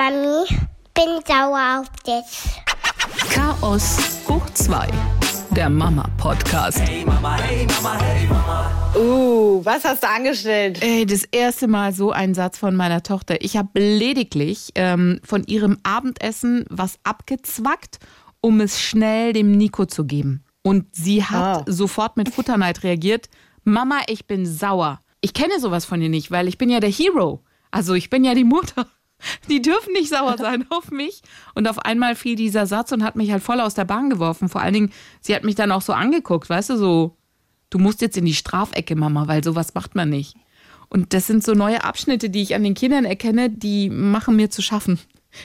Mami, bin sauer auf dich. Chaos hoch 2, der Mama-Podcast. Hey Mama, hey Mama, hey Mama. Uh, was hast du angestellt? Ey, das erste Mal so ein Satz von meiner Tochter. Ich habe lediglich ähm, von ihrem Abendessen was abgezwackt, um es schnell dem Nico zu geben. Und sie hat Ah. sofort mit Futterneid reagiert. Mama, ich bin sauer. Ich kenne sowas von ihr nicht, weil ich bin ja der Hero. Also ich bin ja die Mutter. Die dürfen nicht sauer sein auf mich. Und auf einmal fiel dieser Satz und hat mich halt voll aus der Bahn geworfen. Vor allen Dingen, sie hat mich dann auch so angeguckt, weißt du, so, du musst jetzt in die Strafecke, Mama, weil sowas macht man nicht. Und das sind so neue Abschnitte, die ich an den Kindern erkenne, die machen mir zu schaffen.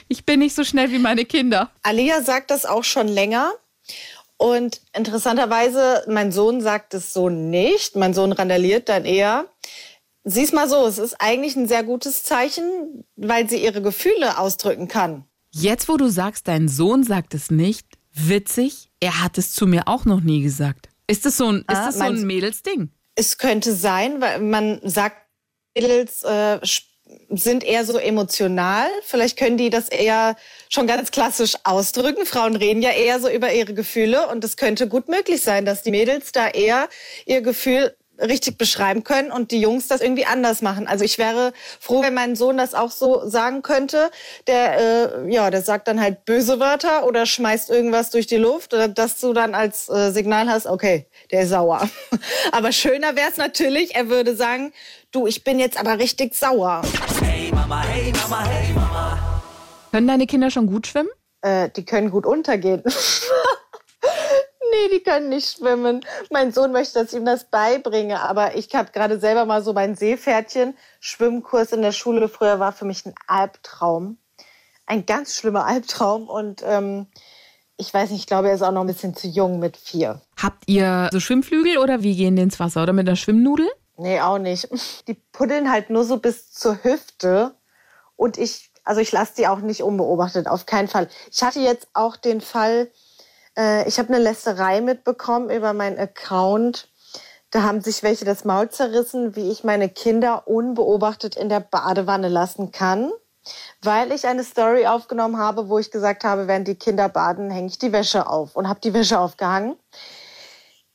Ich bin nicht so schnell wie meine Kinder. Alia sagt das auch schon länger. Und interessanterweise, mein Sohn sagt es so nicht. Mein Sohn randaliert dann eher. Sieh's mal so, es ist eigentlich ein sehr gutes Zeichen, weil sie ihre Gefühle ausdrücken kann. Jetzt, wo du sagst, dein Sohn sagt es nicht, witzig, er hat es zu mir auch noch nie gesagt. Ist das so ein, ist Ah, das so ein Mädelsding? Es könnte sein, weil man sagt, Mädels äh, sind eher so emotional. Vielleicht können die das eher schon ganz klassisch ausdrücken. Frauen reden ja eher so über ihre Gefühle und es könnte gut möglich sein, dass die Mädels da eher ihr Gefühl richtig beschreiben können und die Jungs das irgendwie anders machen. Also ich wäre froh, wenn mein Sohn das auch so sagen könnte. Der, äh, ja, der sagt dann halt böse Wörter oder schmeißt irgendwas durch die Luft, dass du dann als äh, Signal hast, okay, der ist sauer. aber schöner wäre es natürlich, er würde sagen, du, ich bin jetzt aber richtig sauer. Hey Mama, hey Mama, hey Mama. Können deine Kinder schon gut schwimmen? Äh, die können gut untergehen. nee, die können nicht schwimmen. Mein Sohn möchte, dass ich ihm das beibringe, aber ich habe gerade selber mal so mein Seepferdchen. Schwimmkurs in der Schule früher war für mich ein Albtraum. Ein ganz schlimmer Albtraum und ähm, ich weiß nicht, ich glaube, er ist auch noch ein bisschen zu jung mit vier. Habt ihr so Schwimmflügel oder wie gehen die ins Wasser? Oder mit einer Schwimmnudel? Nee, auch nicht. Die puddeln halt nur so bis zur Hüfte. Und ich, also ich lasse die auch nicht unbeobachtet, auf keinen Fall. Ich hatte jetzt auch den Fall, äh, ich habe eine Lästerei mitbekommen über meinen Account. Da haben sich welche das Maul zerrissen, wie ich meine Kinder unbeobachtet in der Badewanne lassen kann. Weil ich eine Story aufgenommen habe, wo ich gesagt habe, während die Kinder baden, hänge ich die Wäsche auf und habe die Wäsche aufgehangen.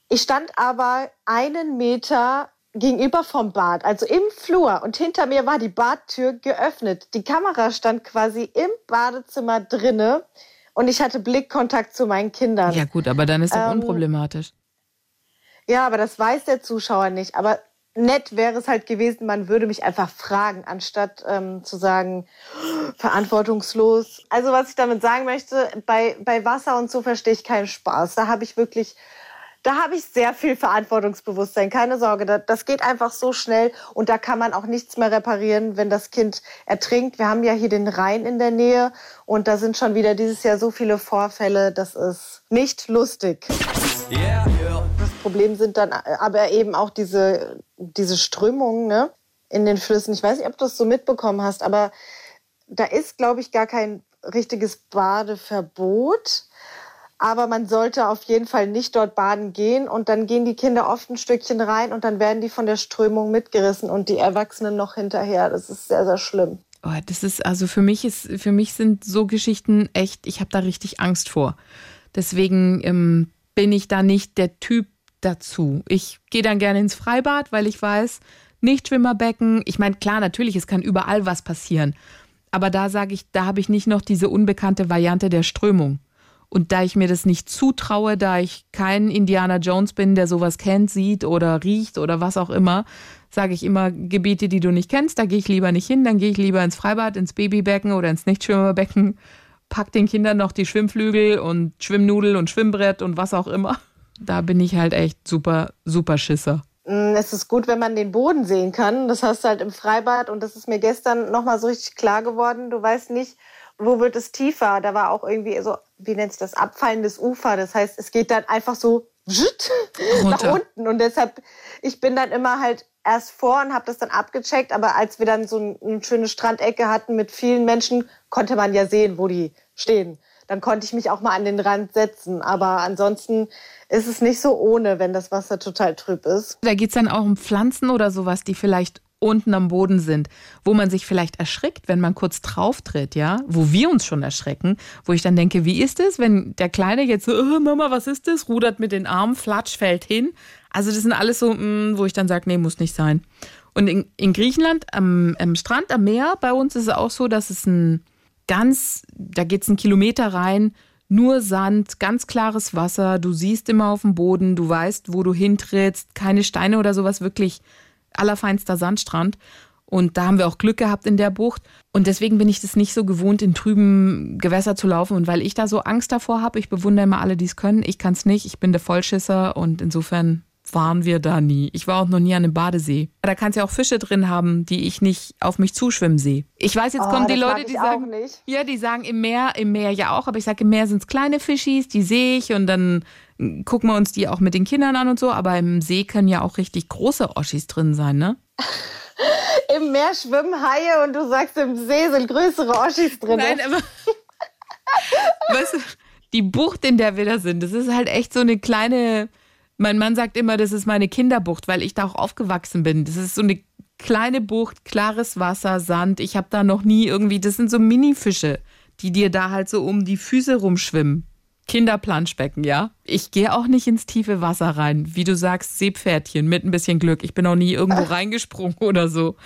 Ich stand aber einen Meter gegenüber vom Bad, also im Flur. Und hinter mir war die Badtür geöffnet. Die Kamera stand quasi im Badezimmer drinne. Und ich hatte Blickkontakt zu meinen Kindern. Ja gut, aber dann ist doch Ähm, unproblematisch. Ja, aber das weiß der Zuschauer nicht. Aber nett wäre es halt gewesen, man würde mich einfach fragen, anstatt ähm, zu sagen, verantwortungslos. Also was ich damit sagen möchte, bei, bei Wasser und so verstehe ich keinen Spaß. Da habe ich wirklich, da habe ich sehr viel Verantwortungsbewusstsein. Keine Sorge, da, das geht einfach so schnell und da kann man auch nichts mehr reparieren, wenn das Kind ertrinkt. Wir haben ja hier den Rhein in der Nähe und da sind schon wieder dieses Jahr so viele Vorfälle, das ist nicht lustig. Yeah, yeah. Das Problem sind dann aber eben auch diese, diese Strömungen ne, in den Flüssen. Ich weiß nicht, ob du das so mitbekommen hast, aber da ist, glaube ich, gar kein richtiges Badeverbot. Aber man sollte auf jeden Fall nicht dort baden gehen und dann gehen die Kinder oft ein Stückchen rein und dann werden die von der Strömung mitgerissen und die Erwachsenen noch hinterher. Das ist sehr, sehr schlimm. Oh, das ist also für mich ist für mich sind so Geschichten echt. Ich habe da richtig Angst vor. Deswegen ähm, bin ich da nicht der Typ dazu. Ich gehe dann gerne ins Freibad, weil ich weiß, nicht Schwimmerbecken. Ich meine, klar, natürlich, es kann überall was passieren. Aber da sage ich, da habe ich nicht noch diese unbekannte Variante der Strömung. Und da ich mir das nicht zutraue, da ich kein Indiana Jones bin, der sowas kennt, sieht oder riecht oder was auch immer, sage ich immer Gebiete, die du nicht kennst, da gehe ich lieber nicht hin, dann gehe ich lieber ins Freibad, ins Babybecken oder ins Nichtschwimmerbecken, pack den Kindern noch die Schwimmflügel und Schwimmnudel und Schwimmbrett und was auch immer. Da bin ich halt echt super, super Schisser. Mm, Es ist gut, wenn man den Boden sehen kann. Das hast du halt im Freibad und das ist mir gestern nochmal so richtig klar geworden. Du weißt nicht, wo wird es tiefer. Da war auch irgendwie so, wie nennt sich das, abfallendes Ufer. Das heißt, es geht dann einfach so nach unten. Und deshalb, ich bin dann immer halt erst vor und habe das dann abgecheckt. Aber als wir dann so ein, eine schöne Strandecke hatten mit vielen Menschen, konnte man ja sehen, wo die stehen. Dann konnte ich mich auch mal an den Rand setzen. Aber ansonsten ist es nicht so ohne, wenn das Wasser total trüb ist. Da geht's dann auch um Pflanzen oder sowas, die vielleicht unten am Boden sind, wo man sich vielleicht erschrickt, wenn man kurz drauf tritt, ja, wo wir uns schon erschrecken, wo ich dann denke, wie ist es, wenn der Kleine jetzt so, oh, Mama, was ist das, rudert mit den Armen, flatsch, fällt hin. Also das sind alles so, mh, wo ich dann sage, nee, muss nicht sein. Und in, in Griechenland am, am Strand, am Meer, bei uns ist es auch so, dass es ein ganz, da geht es einen Kilometer rein, nur Sand, ganz klares Wasser, du siehst immer auf dem Boden, du weißt, wo du hintrittst, keine Steine oder sowas, wirklich allerfeinster Sandstrand. Und da haben wir auch Glück gehabt in der Bucht. Und deswegen bin ich das nicht so gewohnt, in trüben Gewässer zu laufen. Und weil ich da so Angst davor habe, ich bewundere immer alle, die es können. Ich kann es nicht. Ich bin der Vollschisser und insofern waren wir da nie. Ich war auch noch nie an einem Badesee. Da kann es ja auch Fische drin haben, die ich nicht auf mich zuschwimmen sehe. Ich weiß, jetzt Oh, kommen die Leute, die sagen, ja, die sagen im Meer, im Meer ja auch, aber ich sage, im Meer sind es kleine Fischis, die sehe ich und dann gucken wir uns die auch mit den Kindern an und so, aber im See können ja auch richtig große Oschis drin sein, ne? Im Meer schwimmen Haie und du sagst, im See sind größere Oschis drin. Nein, aber weißt du, die Bucht, in der wir da sind, das ist halt echt so eine kleine, mein Mann sagt immer, das ist meine Kinderbucht, weil ich da auch aufgewachsen bin. Das ist so eine kleine Bucht, klares Wasser, Sand. Ich habe da noch nie irgendwie, das sind so Minifische, die dir da halt so um die Füße rumschwimmen. Kinderplanschbecken, ja. Ich gehe auch nicht ins tiefe Wasser rein. Wie du sagst, Seepferdchen mit ein bisschen Glück. Ich bin auch nie irgendwo reingesprungen oder so.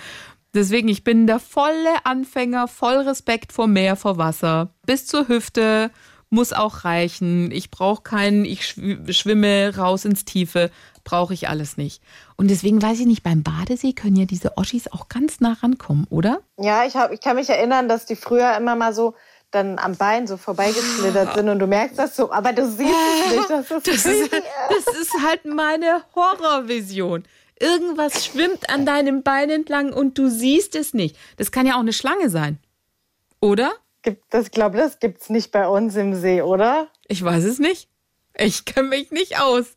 Deswegen, ich bin der volle Anfänger, voll Respekt vor Meer, vor Wasser. Bis zur Hüfte muss auch reichen. Ich brauche keinen, ich schw- schwimme raus ins Tiefe, brauche ich alles nicht. Und deswegen weiß ich nicht, beim Badesee können ja diese Oschis auch ganz nah rankommen, oder? Ja, ich, hab, ich kann mich erinnern, dass die früher immer mal so dann am Bein so vorbeigeschlittert sind und du merkst das so, aber du siehst es nicht. Das ist, Das ist, das ist halt meine Horrorvision. Irgendwas schwimmt an deinem Bein entlang und du siehst es nicht. Das kann ja auch eine Schlange sein. Oder? gibt, das glaube das gibt's nicht bei uns im See, oder? Ich weiß es nicht. Ich kenne mich nicht aus.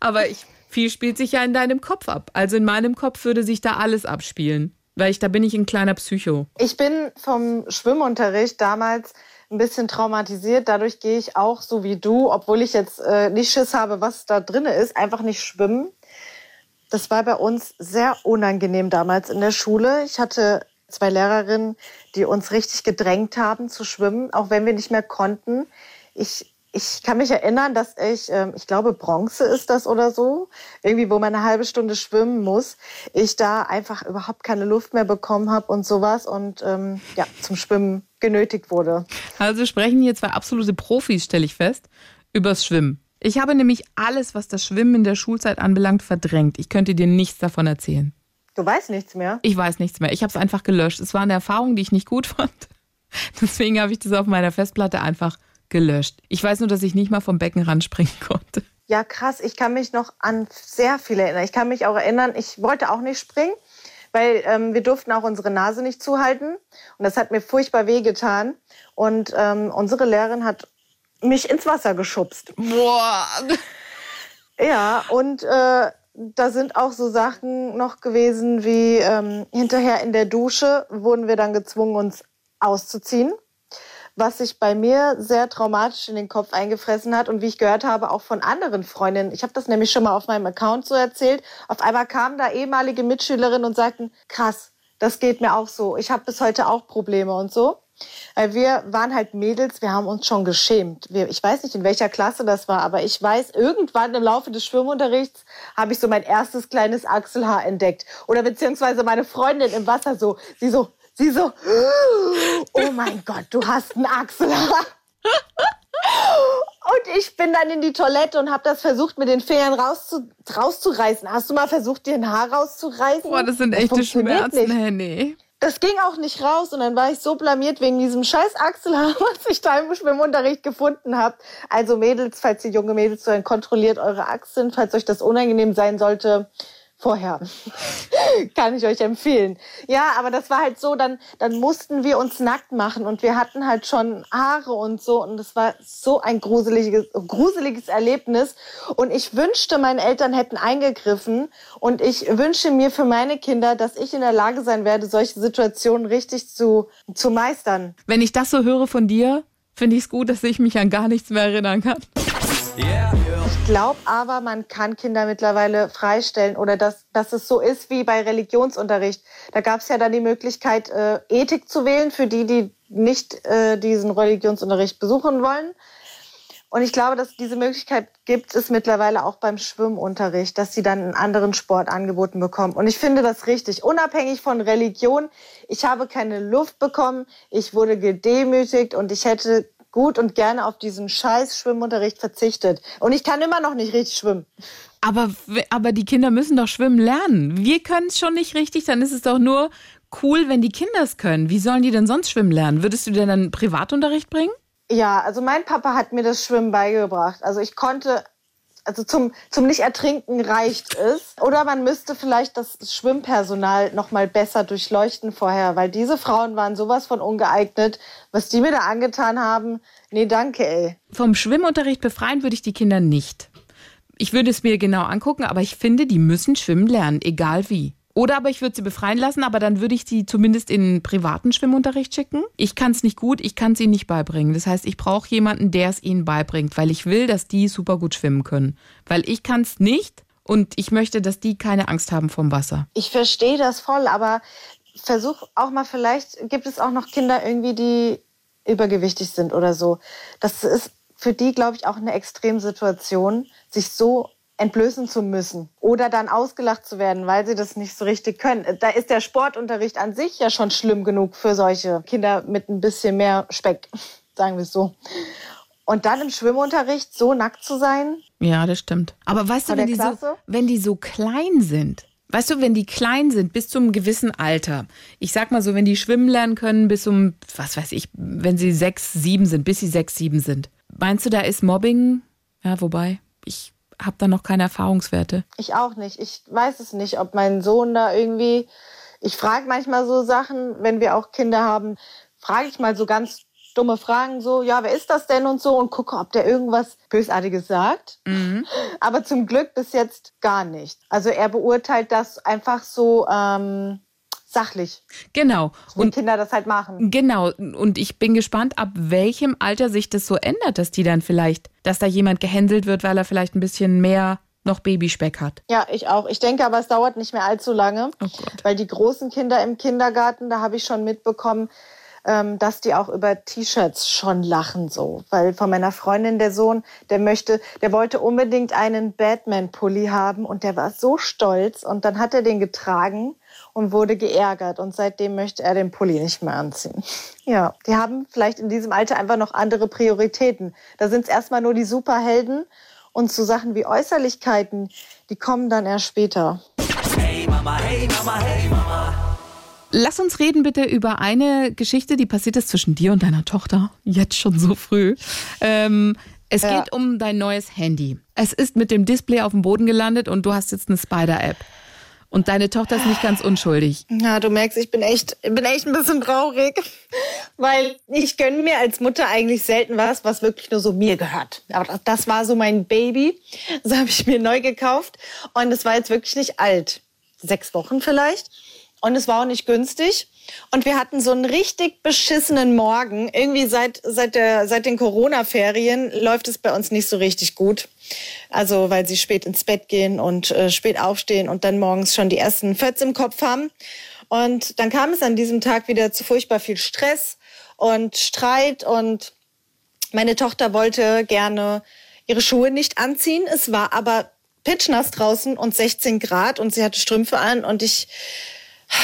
Aber ich, viel spielt sich ja in deinem Kopf ab. Also in meinem Kopf würde sich da alles abspielen. Weil ich, da bin ich ein kleiner Psycho. Ich bin vom Schwimmunterricht damals ein bisschen traumatisiert. Dadurch gehe ich auch so wie du, obwohl ich jetzt äh, nicht Schiss habe, was da drin ist, einfach nicht schwimmen. Das war bei uns sehr unangenehm damals in der Schule. Ich hatte zwei Lehrerinnen, die uns richtig gedrängt haben zu schwimmen, auch wenn wir nicht mehr konnten. Ich, ich kann mich erinnern, dass ich, ähm, ich glaube, Bronze ist das oder so, irgendwie, wo man eine halbe Stunde schwimmen muss, ich da einfach überhaupt keine Luft mehr bekommen habe und sowas und ähm, ja, zum Schwimmen genötigt wurde. Also sprechen hier zwei absolute Profis, stelle ich fest, übers Schwimmen. Ich habe nämlich alles, was das Schwimmen in der Schulzeit anbelangt, verdrängt. Ich könnte dir nichts davon erzählen. Du weißt nichts mehr. Ich weiß nichts mehr. Ich habe es einfach gelöscht. Es war eine Erfahrung, die ich nicht gut fand. Deswegen habe ich das auf meiner Festplatte einfach gelöscht. Ich weiß nur, dass ich nicht mal vom Beckenrand springen konnte. Ja, krass. Ich kann mich noch an sehr viele erinnern. Ich kann mich auch erinnern, ich wollte auch nicht springen, weil ähm, wir durften auch unsere Nase nicht zuhalten. Und das hat mir furchtbar wehgetan. Und ähm, unsere Lehrerin hat mich ins Wasser geschubst. Boah. Ja, und äh, da sind auch so Sachen noch gewesen wie ähm, hinterher in der Dusche wurden wir dann gezwungen, uns auszuziehen. Was sich bei mir sehr traumatisch in den Kopf eingefressen hat und wie ich gehört habe, auch von anderen Freundinnen. Ich habe das nämlich schon mal auf meinem Account so erzählt. Auf einmal kamen da ehemalige Mitschülerinnen und sagten, krass, das geht mir auch so. Ich habe bis heute auch Probleme und so. Weil wir waren halt Mädels, wir haben uns schon geschämt. Ich weiß nicht, in welcher Klasse das war, aber ich weiß, irgendwann im Laufe des Schwimmunterrichts habe ich so mein erstes kleines Achselhaar entdeckt. Oder beziehungsweise meine Freundin im Wasser so, sie so, sie so, oh mein Gott, du hast ein Achselhaar. Und ich bin dann in die Toilette und habe das versucht, mit den Fingern rauszu, rauszureißen. Hast du mal versucht, dir ein Haar rauszureißen? Boah, das sind echte funktioniert Schmerzen, nicht. Henny. Das ging auch nicht raus und dann war ich so blamiert wegen diesem scheiß Achselhaar, was ich da im Schwimmunterricht gefunden habe. Also Mädels, falls ihr junge Mädels zuhören, kontrolliert eure Achseln, falls euch das unangenehm sein sollte. Vorher. Kann ich euch empfehlen. Ja, aber das war halt so, dann, dann mussten wir uns nackt machen und wir hatten halt schon Haare und so und das war so ein gruseliges, gruseliges Erlebnis und ich wünschte, meine Eltern hätten eingegriffen und ich wünsche mir für meine Kinder, dass ich in der Lage sein werde, solche Situationen richtig zu, zu meistern. Wenn ich das so höre von dir, finde ich es gut, dass ich mich an gar nichts mehr erinnern kann. Yeah, yeah. Glaube aber, man kann Kinder mittlerweile freistellen oder dass, dass es so ist wie bei Religionsunterricht. Da gab es ja dann die Möglichkeit, äh, Ethik zu wählen für die, die nicht äh, diesen Religionsunterricht besuchen wollen. Und ich glaube, dass diese Möglichkeit gibt es mittlerweile auch beim Schwimmunterricht, dass sie dann einen anderen Sport angeboten bekommen. Und ich finde das richtig, unabhängig von Religion. Ich habe keine Luft bekommen, ich wurde gedemütigt und ich hätte gut und gerne auf diesen scheiß Schwimmunterricht verzichtet. Und ich kann immer noch nicht richtig schwimmen. Aber, aber die Kinder müssen doch schwimmen lernen. Wir können es schon nicht richtig, dann ist es doch nur cool, wenn die Kinder es können. Wie sollen die denn sonst schwimmen lernen? Würdest du dir dann Privatunterricht bringen? Ja, also mein Papa hat mir das Schwimmen beigebracht. Also ich konnte, also zum, zum Nicht-Ertrinken reicht es. Oder man müsste vielleicht das Schwimmpersonal noch mal besser durchleuchten vorher, weil diese Frauen waren sowas von ungeeignet. Was die mir da angetan haben, nee, danke, ey. Vom Schwimmunterricht befreien würde ich die Kinder nicht. Ich würde es mir genau angucken, aber ich finde, die müssen schwimmen lernen, egal wie. Oder aber ich würde sie befreien lassen, aber dann würde ich sie zumindest in privaten Schwimmunterricht schicken. Ich kann es nicht gut, ich kann es ihnen nicht beibringen. Das heißt, ich brauche jemanden, der es ihnen beibringt, weil ich will, dass die super gut schwimmen können. Weil ich kann es nicht und ich möchte, dass die keine Angst haben vom Wasser. Ich verstehe das voll, aber versuch auch mal, vielleicht gibt es auch noch Kinder irgendwie, die übergewichtig sind oder so. Das ist für die, glaube ich, auch eine Extremsituation, sich so entblößen zu müssen oder dann ausgelacht zu werden, weil sie das nicht so richtig können. Da ist der Sportunterricht an sich ja schon schlimm genug für solche Kinder mit ein bisschen mehr Speck, sagen wir es so. Und dann im Schwimmunterricht so nackt zu sein. Ja, das stimmt. Aber weißt du, wenn die, so, wenn die so klein sind, weißt du, wenn die klein sind bis zum gewissen Alter, ich sag mal so, wenn die schwimmen lernen können bis um, was weiß ich, wenn sie sechs, sieben sind, bis sie sechs, sieben sind, meinst du, da ist Mobbing? Ja, wobei, ich habe da noch keine Erfahrungswerte. Ich auch nicht. Ich weiß es nicht, ob mein Sohn da irgendwie. Ich frage manchmal so Sachen, wenn wir auch Kinder haben, frage ich mal so ganz dumme Fragen, so, ja, wer ist das denn und so und gucke, ob der irgendwas Bösartiges sagt. Mhm. Aber zum Glück bis jetzt gar nicht. Also er beurteilt das einfach so ähm, sachlich. Genau. Und Kinder das halt machen. Genau. Und ich bin gespannt, ab welchem Alter sich das so ändert, dass die dann vielleicht, dass da jemand gehänselt wird, weil er vielleicht ein bisschen mehr noch Babyspeck hat. Ja, ich auch. Ich denke aber, es dauert nicht mehr allzu lange, oh weil die großen Kinder im Kindergarten, da habe ich schon mitbekommen, ähm, dass die auch über T-Shirts schon lachen so. Weil von meiner Freundin der Sohn, der möchte, der wollte unbedingt einen Batman-Pulli haben und der war so stolz und dann hat er den getragen und wurde geärgert und seitdem möchte er den Pulli nicht mehr anziehen. Ja, die haben vielleicht in diesem Alter einfach noch andere Prioritäten. Da sind es erstmal nur die Superhelden und so Sachen wie Äußerlichkeiten, die kommen dann erst später. Hey Mama, hey Mama, hey Mama. Lass uns reden bitte über eine Geschichte, die passiert ist zwischen dir und deiner Tochter. Jetzt schon so früh. Ähm, es ja. geht um dein neues Handy. Es ist mit dem Display auf dem Boden gelandet und du hast jetzt eine Spider-App. Und deine Tochter ist nicht ganz unschuldig. Ja, du merkst, ich bin echt, bin echt ein bisschen traurig, weil ich gönne mir als Mutter eigentlich selten was, was wirklich nur so mir gehört. Aber das war so mein Baby. Das habe ich mir neu gekauft und es war jetzt wirklich nicht alt. Sechs Wochen vielleicht. Und es war auch nicht günstig. Und wir hatten so einen richtig beschissenen Morgen. Irgendwie seit, seit, der, seit den Corona-Ferien läuft es bei uns nicht so richtig gut. Also, weil sie spät ins Bett gehen und äh, spät aufstehen und dann morgens schon die ersten Fötz im Kopf haben. Und dann kam es an diesem Tag wieder zu furchtbar viel Stress und Streit und meine Tochter wollte gerne ihre Schuhe nicht anziehen. Es war aber pitchnass draußen und 16 Grad und sie hatte Strümpfe an und ich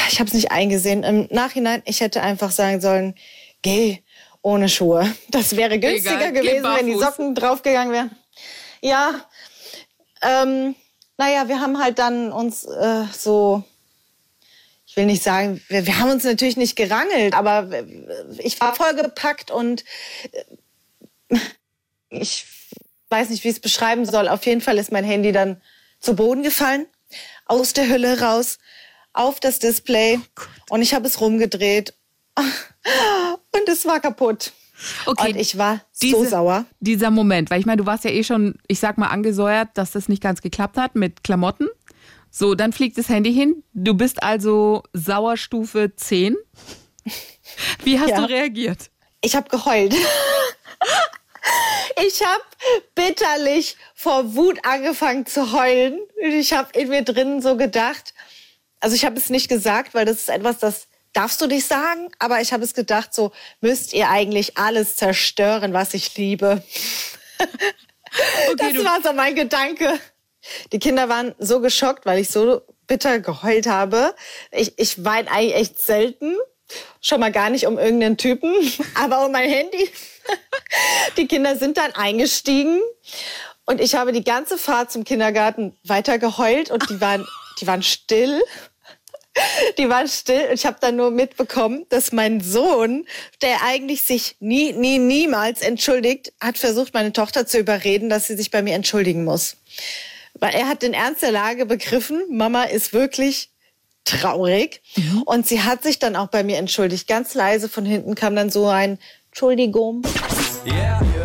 ich habe es nicht eingesehen. Im Nachhinein, ich hätte einfach sagen sollen, geh ohne Schuhe. Das wäre günstiger Egal, gewesen, wenn die Socken draufgegangen wären. Ja, ähm, naja, wir haben halt dann uns äh, so, ich will nicht sagen, wir, wir haben uns natürlich nicht gerangelt, aber ich war vollgepackt und äh, ich weiß nicht, wie ich es beschreiben soll. Auf jeden Fall ist mein Handy dann zu Boden gefallen, aus der Hülle raus auf das Display oh und ich habe es rumgedreht und es war kaputt. Okay. Und ich war Diese, so sauer. Dieser Moment, weil ich meine, du warst ja eh schon, ich sag mal, angesäuert, dass das nicht ganz geklappt hat mit Klamotten. So, dann fliegt das Handy hin. Du bist also Sauerstufe 10. Wie hast ja. du reagiert? Ich habe geheult. Ich habe bitterlich vor Wut angefangen zu heulen. Ich habe in mir drinnen so gedacht, also ich habe es nicht gesagt, weil das ist etwas, das darfst du nicht sagen, aber ich habe es gedacht, so müsst ihr eigentlich alles zerstören, was ich liebe. Okay, das war so mein Gedanke. Die Kinder waren so geschockt, weil ich so bitter geheult habe. Ich, ich weine eigentlich echt selten. Schon mal gar nicht um irgendeinen Typen, aber um mein Handy. Die Kinder sind dann eingestiegen und ich habe die ganze Fahrt zum Kindergarten weiter geheult und die waren, die waren still. Die waren still und ich habe dann nur mitbekommen, dass mein Sohn, der eigentlich sich nie, nie, niemals entschuldigt, hat versucht, meine Tochter zu überreden, dass sie sich bei mir entschuldigen muss. Weil er hat den Ernst der Lage begriffen, Mama ist wirklich traurig. Und sie hat sich dann auch bei mir entschuldigt. Ganz leise von hinten kam dann so ein Entschuldigung.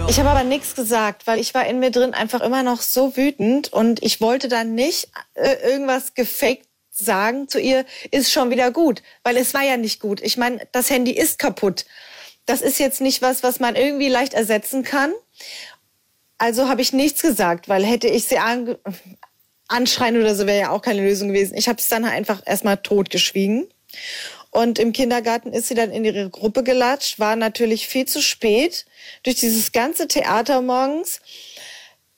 Ich habe aber nichts gesagt, weil ich war in mir drin einfach immer noch so wütend und ich wollte dann nicht äh, irgendwas gefaked sagen zu ihr, ist schon wieder gut, weil es war ja nicht gut. Ich meine, das Handy ist kaputt. Das ist jetzt nicht was, was man irgendwie leicht ersetzen kann. Also habe ich nichts gesagt, weil hätte ich sie ange anschreien oder so wäre ja auch keine Lösung gewesen. Ich habe es dann einfach erstmal totgeschwiegen. Und im Kindergarten ist sie dann in ihre Gruppe gelatscht, war natürlich viel zu spät. Durch dieses ganze Theater morgens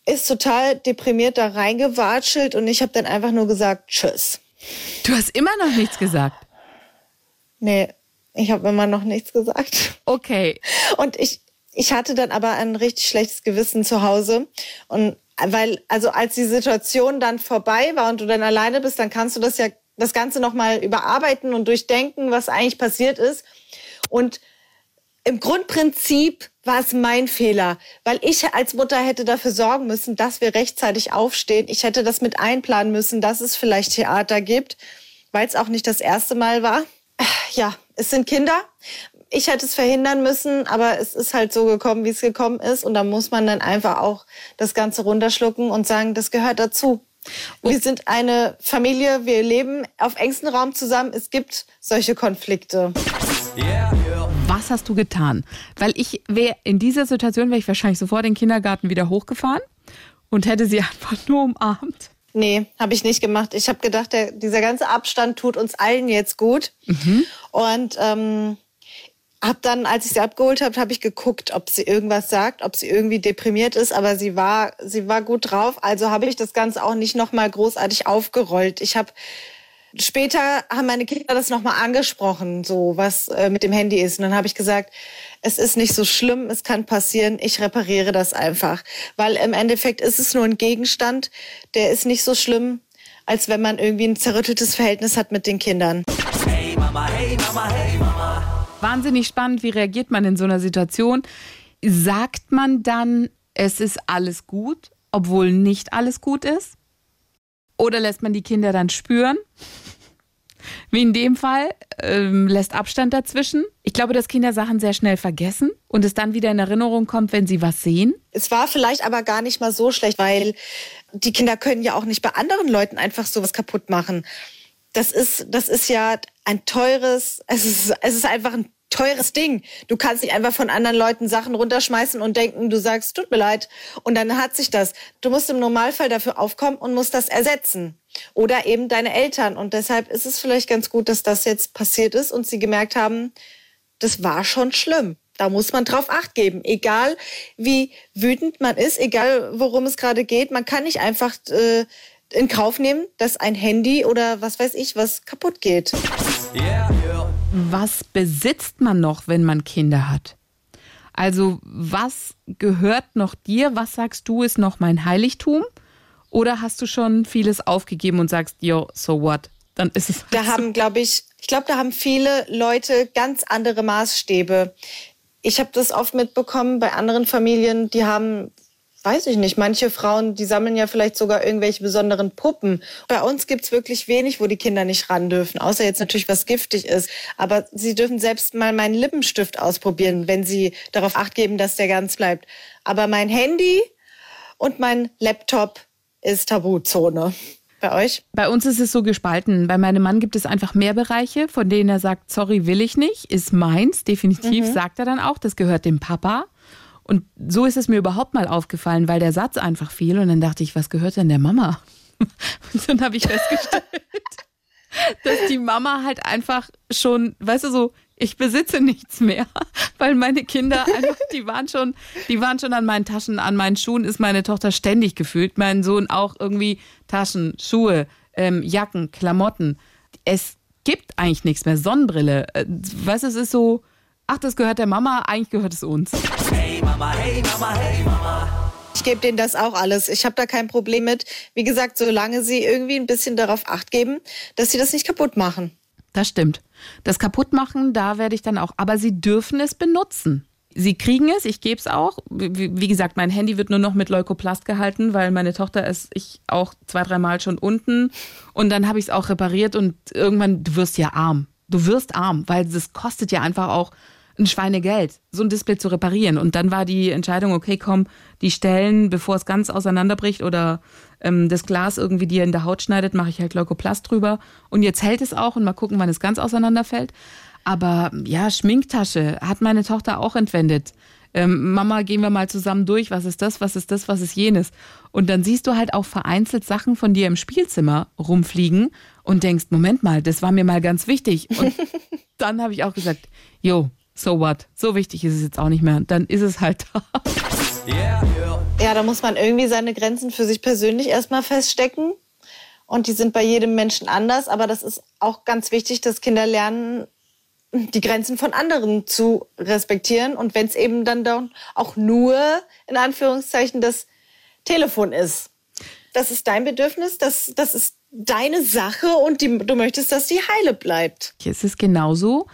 ist total deprimiert da reingewatschelt und ich habe dann einfach nur gesagt, tschüss. Du hast immer noch nichts gesagt. Nee, ich habe immer noch nichts gesagt. Okay. Und ich, ich hatte dann aber ein richtig schlechtes Gewissen zu Hause. Und weil, also als die Situation dann vorbei war und du dann alleine bist, dann kannst du das ja, das Ganze nochmal überarbeiten und durchdenken, was eigentlich passiert ist. Und im Grundprinzip war es mein Fehler, weil ich als Mutter hätte dafür sorgen müssen, dass wir rechtzeitig aufstehen. Ich hätte das mit einplanen müssen, dass es vielleicht Theater gibt, weil es auch nicht das erste Mal war. Ja, es sind Kinder. Ich hätte es verhindern müssen, aber es ist halt so gekommen, wie es gekommen ist. Und da muss man dann einfach auch das Ganze runterschlucken und sagen, das gehört dazu. Wir sind eine Familie, wir leben auf engstem Raum zusammen. Es gibt solche Konflikte. Was hast du getan? Weil ich wäre in dieser Situation wäre ich wahrscheinlich sofort den Kindergarten wieder hochgefahren und hätte sie einfach nur umarmt. Nee, habe ich nicht gemacht. Ich habe gedacht, der, dieser ganze Abstand tut uns allen jetzt gut. Und ähm, habe dann, als ich sie abgeholt habe, habe ich geguckt, ob sie irgendwas sagt, ob sie irgendwie deprimiert ist. Aber sie war, sie war gut drauf. Also habe ich das Ganze auch nicht noch mal großartig aufgerollt. Ich habe Später haben meine Kinder das nochmal angesprochen, so was äh, mit dem Handy ist. Und dann habe ich gesagt, es ist nicht so schlimm, es kann passieren, ich repariere das einfach. Weil im Endeffekt ist es nur ein Gegenstand, der ist nicht so schlimm, als wenn man irgendwie ein zerrütteltes Verhältnis hat mit den Kindern. Hey Mama, hey Mama, hey Mama. Wahnsinnig spannend, wie reagiert man in so einer Situation? Sagt man dann, es ist alles gut, obwohl nicht alles gut ist? Oder lässt man die Kinder dann spüren? Wie in dem Fall, ähm, lässt Abstand dazwischen. Ich glaube, dass Kinder Sachen sehr schnell vergessen und es dann wieder in Erinnerung kommt, wenn sie was sehen. Es war vielleicht aber gar nicht mal so schlecht, weil die Kinder können ja auch nicht bei anderen Leuten einfach sowas kaputt machen. Das ist, das ist ja ein teures, es ist, es ist einfach ein teures Ding. Du kannst nicht einfach von anderen Leuten Sachen runterschmeißen und denken, du sagst, tut mir leid. Und dann hat sich das. Du musst im Normalfall dafür aufkommen und musst das ersetzen. Oder eben deine Eltern. Und deshalb ist es vielleicht ganz gut, dass das jetzt passiert ist und sie gemerkt haben, das war schon schlimm. Da muss man drauf acht geben. Egal wie wütend man ist, egal worum es gerade geht, man kann nicht einfach äh, in Kauf nehmen, dass ein Handy oder was weiß ich was kaputt geht. Was besitzt man noch, wenn man Kinder hat? Also was gehört noch dir? Was sagst du ist noch mein Heiligtum? Oder hast du schon vieles aufgegeben und sagst, yo, so what? Dann ist es. Da halt so. haben, glaube ich, ich glaube, da haben viele Leute ganz andere Maßstäbe. Ich habe das oft mitbekommen bei anderen Familien, die haben, weiß ich nicht, manche Frauen, die sammeln ja vielleicht sogar irgendwelche besonderen Puppen. Bei uns gibt's wirklich wenig, wo die Kinder nicht ran dürfen, außer jetzt natürlich, was giftig ist. Aber sie dürfen selbst mal meinen Lippenstift ausprobieren, wenn sie darauf acht geben, dass der ganz bleibt. Aber mein Handy und mein Laptop ist Tabuzone. Bei euch? Bei uns ist es so gespalten. Bei meinem Mann gibt es einfach mehr Bereiche, von denen er sagt, sorry, will ich nicht, ist meins, definitiv, sagt er dann auch, das gehört dem Papa. Und so ist es mir überhaupt mal aufgefallen, weil der Satz einfach fiel und dann dachte ich, was gehört denn der Mama? Und dann habe ich festgestellt, dass die Mama halt einfach schon, weißt du, so, ich besitze nichts mehr, weil meine Kinder einfach, die waren schon, die waren schon an meinen Taschen, an meinen Schuhen ist meine Tochter ständig gefühlt, mein Sohn auch irgendwie Taschen, Schuhe, ähm, Jacken, Klamotten. Es gibt eigentlich nichts mehr, Sonnenbrille. Äh, weißt du, es ist so, ach, das gehört der Mama, eigentlich gehört es uns. Hey Mama, hey Mama, hey Mama. Ich gebe denen das auch alles. Ich habe da kein Problem mit. Wie gesagt, solange sie irgendwie ein bisschen darauf acht geben, dass sie das nicht kaputt machen. Das stimmt. Das Kaputtmachen, da werde ich dann auch. Aber sie dürfen es benutzen. Sie kriegen es, ich gebe es auch. Wie, wie, gesagt, mein Handy wird nur noch mit Leukoplast gehalten, weil meine Tochter ist ich auch zwei, dreimal schon unten. Und dann habe ich es auch repariert und irgendwann, du wirst ja arm. Du wirst arm, weil das kostet ja einfach auch ein Schweinegeld, so ein Display zu reparieren. Und dann war die Entscheidung, okay, komm, die Stellen, bevor es ganz auseinanderbricht oder ähm, das Glas irgendwie dir in der Haut schneidet, mache ich halt Leukoplast drüber. Und jetzt hält es auch und mal gucken, wann es ganz auseinanderfällt. Aber ja, Schminktasche hat meine Tochter auch entwendet. Ähm, Mama, gehen wir mal zusammen durch, was ist das, was ist das, was ist jenes. Und dann siehst du halt auch vereinzelt Sachen von dir im Spielzimmer rumfliegen und denkst, Moment mal, das war mir mal ganz wichtig. Und dann habe ich auch gesagt, jo, so what? So wichtig ist es jetzt auch nicht mehr. Dann ist es halt da. Yeah. Ja, da muss man irgendwie seine Grenzen für sich persönlich erstmal feststecken. Und die sind bei jedem Menschen anders. Aber das ist auch ganz wichtig, dass Kinder lernen, die Grenzen von anderen zu respektieren. Und wenn es eben dann auch nur, in Anführungszeichen, das Telefon ist. Das ist dein Bedürfnis, das, das ist deine Sache und die, du möchtest, dass die heile bleibt. Es ist genauso,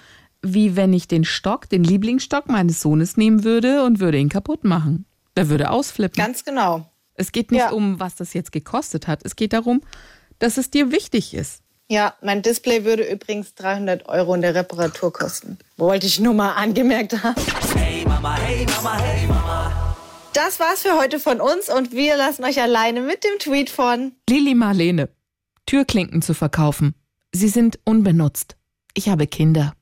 wie wenn ich den Stock, den Lieblingsstock meines Sohnes nehmen würde und würde ihn kaputt machen. Der würde ausflippen. Ganz genau. Es geht nicht Ja. um, was das jetzt gekostet hat. Es geht darum, dass es dir wichtig ist. Ja, mein Display würde übrigens 300 Euro in der Reparatur kosten. Wollte ich nur mal angemerkt haben. Hey Mama, hey Mama, hey Mama. Das war's für heute von uns und wir lassen euch alleine mit dem Tweet von Lili Marlene. Türklinken zu verkaufen. Sie sind unbenutzt. Ich habe Kinder.